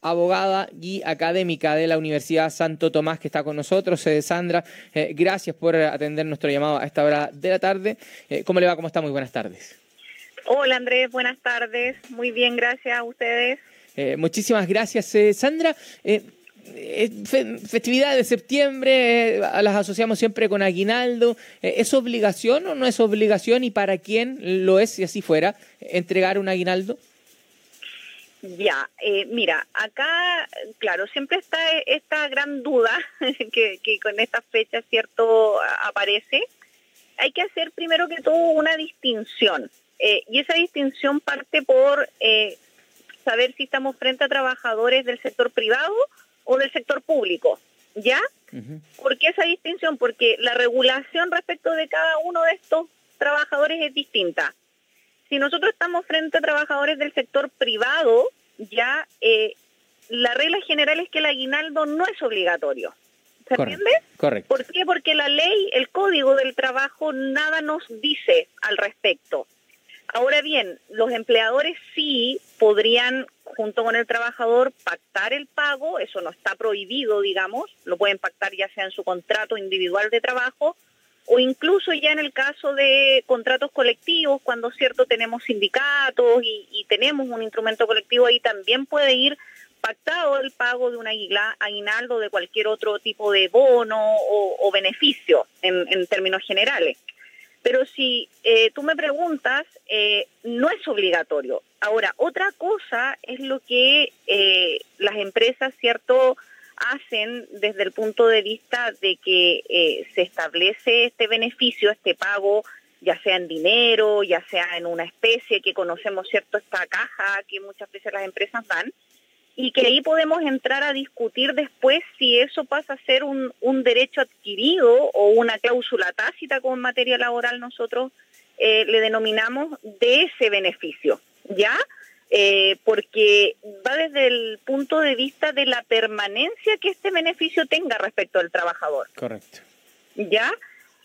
abogada y académica de la Universidad Santo Tomás, que está con nosotros. Eh, Sandra, eh, gracias por atender nuestro llamado a esta hora de la tarde. Eh, ¿Cómo le va? ¿Cómo está? Muy buenas tardes. Hola Andrés, buenas tardes. Muy bien, gracias a ustedes. muchísimas gracias, Sandra. festividad de septiembre, las asociamos siempre con aguinaldo. ¿Es obligación o no es obligación y para quién lo es, si así fuera, entregar un aguinaldo? Ya, eh, mira, acá, claro, siempre está esta gran duda que, con esta fecha, ¿cierto?, aparece. Hay que hacer primero que todo una distinción. Eh, y esa distinción parte por eh, saber si estamos frente a trabajadores del sector privado o del sector público. ¿Ya? ¿Por qué esa distinción? Porque la regulación respecto de cada uno de estos trabajadores es distinta si nosotros estamos frente a trabajadores del sector privado, ya eh, la regla general es que el aguinaldo no es obligatorio. ¿Se entiende? Correcto. ¿Por qué? Porque la ley, el código del trabajo, nada nos dice al respecto. Ahora bien, los empleadores sí podrían, junto con el trabajador, pactar el pago, eso no está prohibido, digamos, lo pueden pactar ya sea en su contrato individual de trabajo o incluso ya en el caso de contratos colectivos, cuando cierto tenemos sindicatos y, tenemos un instrumento colectivo, ahí también puede ir pactado el pago de un aguinaldo de cualquier otro tipo de bono o, beneficio en, términos generales. Pero si eh, tú me preguntas, eh, no es obligatorio. Ahora, otra cosa es lo que eh, las empresas, ¿cierto?, hacen desde el punto de vista de que eh, se establece este beneficio, este pago, ya sea en dinero, ya sea en una especie que conocemos, ¿cierto? Esta caja que muchas veces las empresas dan, y que ahí podemos entrar a discutir después si eso pasa a ser un, un derecho adquirido o una cláusula tácita como en materia laboral nosotros eh, le denominamos de ese beneficio, ¿ya? Eh, porque va desde el punto de vista de la permanencia que este beneficio tenga respecto al trabajador. Correcto. ¿Ya?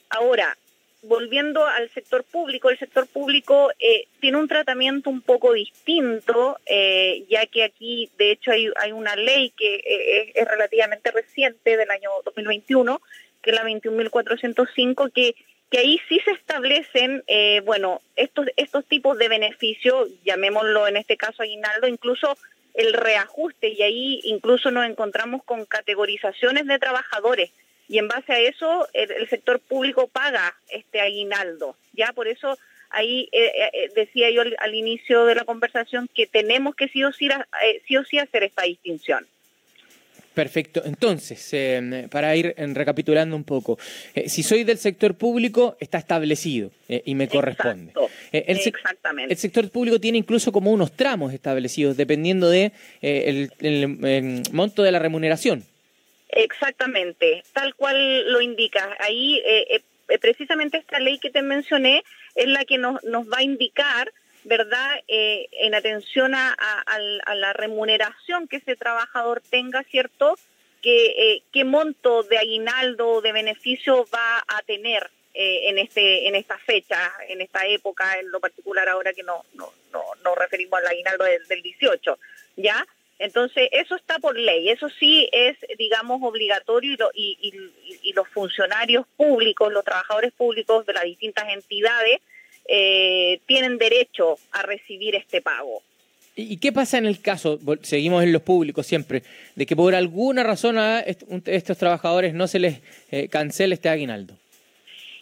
Ahora, volviendo al sector público, el sector público eh, tiene un tratamiento un poco distinto, eh, ya que aquí, de hecho, hay, hay una ley que es, es, relativamente reciente del año 2021, que es la 21.405, que que ahí sí se establecen, eh, bueno, estos, estos tipos de beneficios, llamémoslo en este caso aguinaldo, incluso el reajuste, y ahí incluso nos encontramos con categorizaciones de trabajadores, y en base a eso el, sector público paga este aguinaldo, ya por eso ahí eh, eh, decía yo al, inicio de la conversación que tenemos que sí o sí, sí, o sí hacer esta distinción. Perfecto. Entonces, em, para ir em, recapitulando un poco, eh, si soy del sector público, está establecido eh, y me corresponde. Eh, el, Exactamente. El sector público tiene incluso como unos tramos establecidos dependiendo de el, em, monto de la remuneración. Exactamente, tal cual lo indica. Ahí, precisamente esta ley que te mencioné es la que nos, nos va a indicar ¿verdad? Eh, en atención a, la remuneración que ese trabajador tenga, ¿cierto? Eh, qué monto de aguinaldo o de beneficio va a tener eh, en este en esta fecha, en esta época, en lo particular ahora que no no, no, no referimos al aguinaldo del, del 18, ¿ya? Entonces, eso está por ley, eso sí es, digamos, obligatorio y, y, y los funcionarios públicos, los trabajadores públicos de las distintas entidades, eh, tienen derecho a recibir este pago. ¿Y qué pasa en el caso, seguimos en los públicos siempre, de que por alguna razón a estos trabajadores no se les eh, cancele este aguinaldo?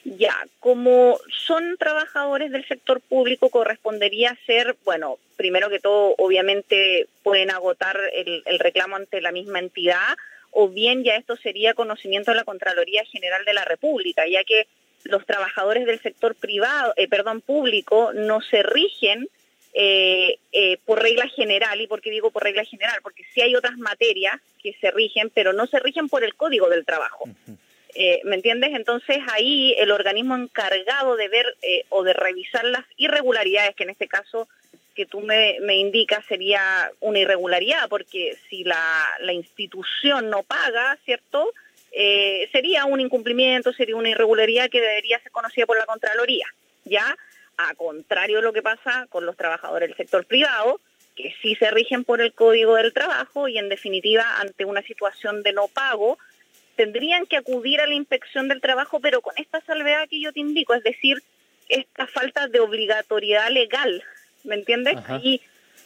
Ya, como son trabajadores del sector público, correspondería ser, bueno, primero que todo, obviamente pueden agotar el, el reclamo ante la misma entidad, o bien ya esto sería conocimiento de la Contraloría General de la República, ya que los trabajadores del sector privado, eh, perdón, público no se rigen eh, eh, por regla general. ¿Y por qué digo por regla general? Porque sí hay otras materias que se rigen, pero no se rigen por el Código del Trabajo. ¿Me entiendes? Entonces ahí el organismo encargado de ver o de revisar las irregularidades, que en este caso que tú me, me indicas sería una irregularidad, porque si la, la institución no paga, ¿cierto?, eh, sería un incumplimiento, sería una irregularidad que debería ser conocida por la Contraloría. Ya, a contrario de lo que pasa con los trabajadores del sector privado, que sí se rigen por el Código del Trabajo y en definitiva ante una situación de no pago tendrían que acudir a la inspección del trabajo, pero con esta salvedad que yo te indico, es decir, esta falta de obligatoriedad legal, ¿me entiendes? Y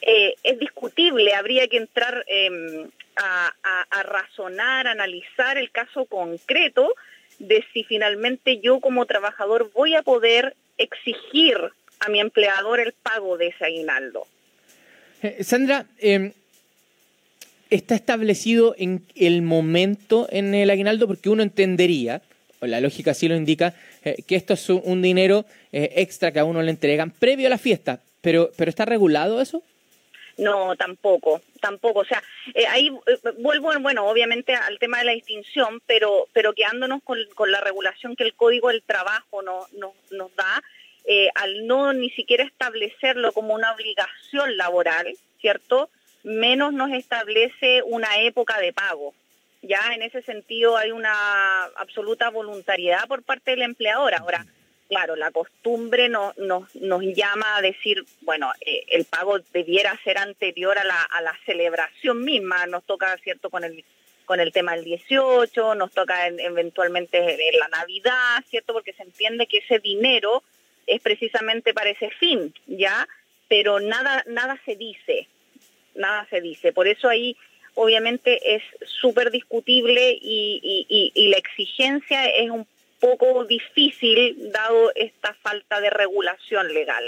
eh, es discutible, habría que entrar em, a, razonar, analizar el caso concreto de si finalmente yo como trabajador voy a poder exigir a mi empleador el pago de ese aguinaldo. Eh, Sandra, em, ¿está establecido en el momento en el aguinaldo? Porque uno entendería, o la lógica sí lo indica, eh, que esto es un dinero eh, extra que a uno le entregan previo a la fiesta. Pero, ¿Pero está regulado eso? No, tampoco, tampoco. O sea, ahí vuelvo, bueno, obviamente al tema de la distinción, pero, pero quedándonos con, la regulación que el Código del Trabajo no, no, nos da, eh, al no ni siquiera establecerlo como una obligación laboral, ¿cierto? Menos nos establece una época de pago. Ya en ese sentido hay una absoluta voluntariedad por parte del empleador. Ahora, claro, la costumbre nos, nos, llama a decir, bueno, eh, el pago debiera ser anterior a la, celebración misma. Nos toca, ¿cierto?, con el tema del 18, nos toca eventualmente en la Navidad, ¿cierto? Porque se entiende que ese dinero es precisamente para ese fin, ¿ya? Pero nada, nada se dice, nada se dice. Por eso ahí obviamente es súper discutible y, y, la exigencia es un poco difícil dado esta falta de regulación legal.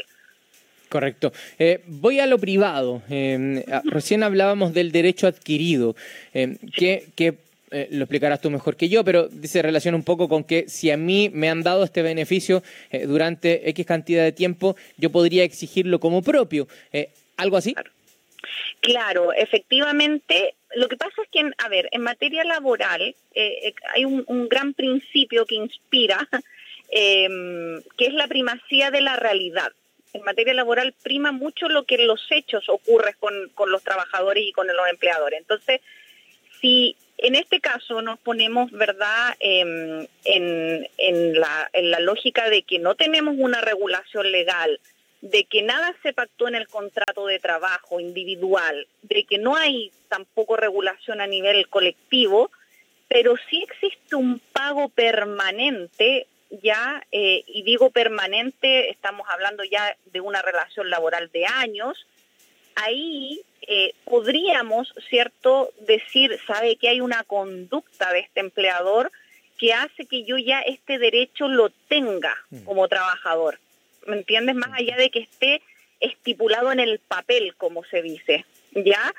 Correcto. Eh, voy a lo privado. Eh, recién hablábamos del derecho adquirido. Eh, ¿qué, ¿Qué eh, lo explicarás tú mejor que yo, pero dice relación un poco con que si a mí me han dado este beneficio eh, durante X cantidad de tiempo, yo podría exigirlo como propio. ¿Algo así? Claro. efectivamente. Lo que pasa es que, a ver, en materia laboral hay un, gran principio que inspira, em, que es la primacía de la realidad. En materia laboral prima mucho lo que en los hechos ocurre con, los trabajadores y con los empleadores. Entonces, si en este caso nos ponemos, ¿verdad?, em, en la lógica de que no tenemos una regulación legal, de que nada se pactó en el contrato de trabajo individual, de que no hay tampoco regulación a nivel colectivo, pero sí existe un pago permanente ya, eh, y digo permanente, estamos hablando ya de una relación laboral de años, ahí eh, podríamos, ¿cierto?, decir, sabe que hay una conducta de este empleador que hace que yo ya este derecho lo tenga mm. como trabajador. ¿Me entiendes? Más allá de que esté estipulado en el papel, como se dice, ¿ya?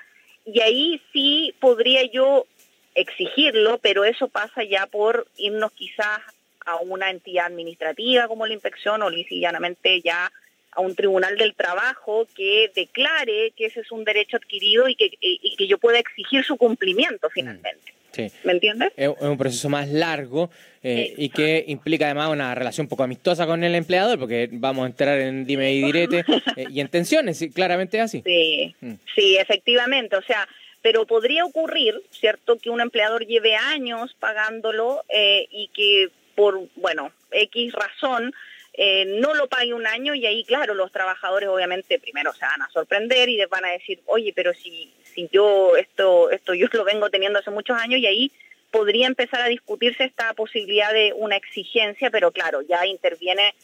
Y ahí sí podría yo exigirlo, pero eso pasa ya por irnos quizás a una entidad administrativa como la inspección o llanamente ya a un tribunal del trabajo que declare que ese es un derecho adquirido y que, y que yo pueda exigir su cumplimiento mm, finalmente. Sí. ¿Me entiendes? Es un proceso más largo eh, y que implica además una relación poco amistosa con el empleador, porque vamos a entrar en dime y direte eh, y en tensiones, claramente es así. Sí, mm. sí, efectivamente. O sea, pero podría ocurrir, ¿cierto?, que un empleador lleve años pagándolo eh, y que por, bueno, X razón eh, no lo pague un año y ahí, claro, los trabajadores obviamente primero se van a sorprender y les van a decir, oye, pero si, si yo esto, esto yo lo vengo teniendo hace muchos años y ahí podría empezar a discutirse esta posibilidad de una exigencia, pero claro, ya interviene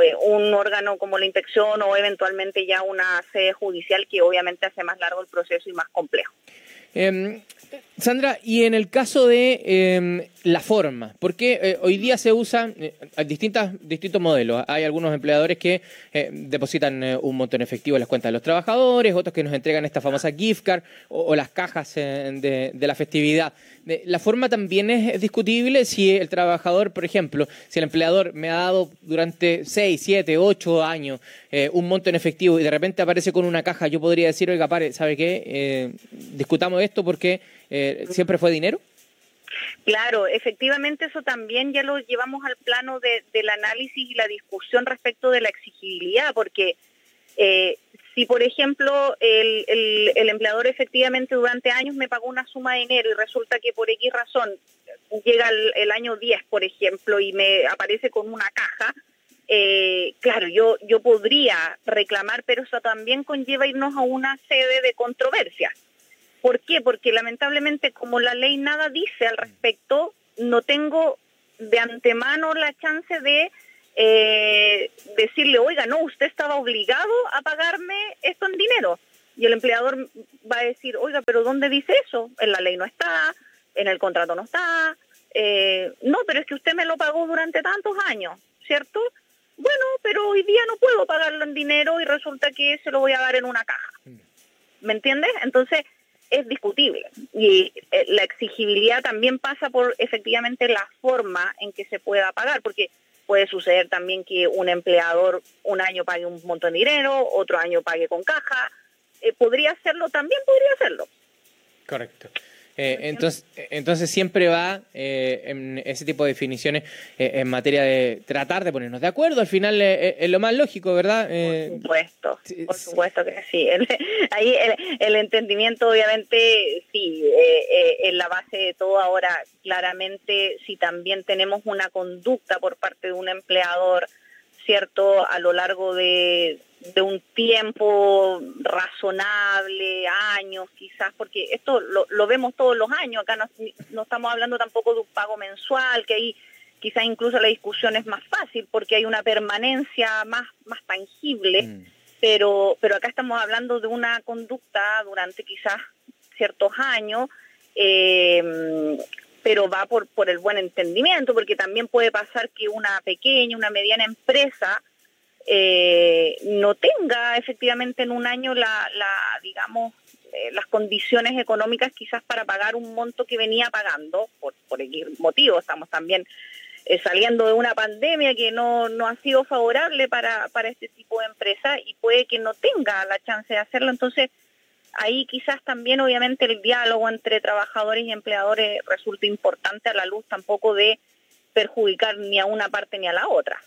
eh, un órgano como la inspección o eventualmente ya una sede judicial que obviamente hace más largo el proceso y más complejo. Em, Sandra, y en el caso de em, la forma, porque eh, hoy día se usan eh, distintas, distintos modelos. Hay algunos empleadores que eh, depositan un monto en efectivo en las cuentas de los trabajadores, otros que nos entregan esta famosa gift card o, las cajas de, la festividad. La forma también es discutible si el trabajador, por ejemplo, si el empleador me ha dado durante 6, 7, 8 años un monto en efectivo y de repente aparece con una caja, yo podría decir, oiga, pare, ¿sabe qué? discutamos esto porque siempre fue dinero. Claro, efectivamente eso también ya lo llevamos al plano de, del análisis y la discusión respecto de la exigibilidad, porque eh, si, por ejemplo, el, el, empleador efectivamente durante años me pagó una suma de dinero y resulta que por X razón llega el, año 10, por ejemplo, y me aparece con una caja, eh, claro, yo, yo podría reclamar, pero eso también conlleva irnos a una sede de controversia. ¿Por qué? Porque lamentablemente como la ley nada dice al respecto, no tengo de antemano la chance de eh, decirle, oiga, no, usted estaba obligado a pagarme esto en dinero. Y el empleador va a decir, oiga, pero ¿dónde dice eso? En la ley no está, en el contrato no está. Eh, no, pero es que usted me lo pagó durante tantos años, ¿cierto? Bueno, pero hoy día no puedo pagarlo en dinero y resulta que se lo voy a dar en una caja. ¿Me entiendes? Entonces, es discutible. Y eh, la exigibilidad también pasa por efectivamente la forma en que se pueda pagar, porque puede suceder también que un empleador un año pague un montón de dinero, otro año pague con caja. Eh, podría hacerlo, también podría hacerlo. Correcto. Eh, entonces, entonces siempre va eh, en ese tipo de definiciones eh, en materia de tratar de ponernos de acuerdo. Al final es lo más lógico, ¿verdad? por supuesto, por supuesto que sí. ahí el, entendimiento, obviamente, sí, es la base de todo. Ahora, claramente, si también tenemos una conducta por parte de un empleador, ¿cierto?, a lo largo de, de un tiempo razonable, años quizás, porque esto lo, lo vemos todos los años, acá no, no, estamos hablando tampoco de un pago mensual, que ahí quizás incluso la discusión es más fácil porque hay una permanencia más, más tangible, mm. pero, pero acá estamos hablando de una conducta durante quizás ciertos años, eh, pero va por, por el buen entendimiento, porque también puede pasar que una pequeña, una mediana empresa, eh, no tenga efectivamente en un año eh, las condiciones económicas quizás para pagar un monto que venía pagando, por, por motivo, estamos también eh, saliendo de una pandemia que no, no ha sido favorable para, para este tipo de empresas y puede que no tenga la chance de hacerlo, entonces ahí quizás también obviamente el diálogo entre trabajadores y empleadores resulta importante a la luz tampoco de perjudicar ni a una parte ni a la otra.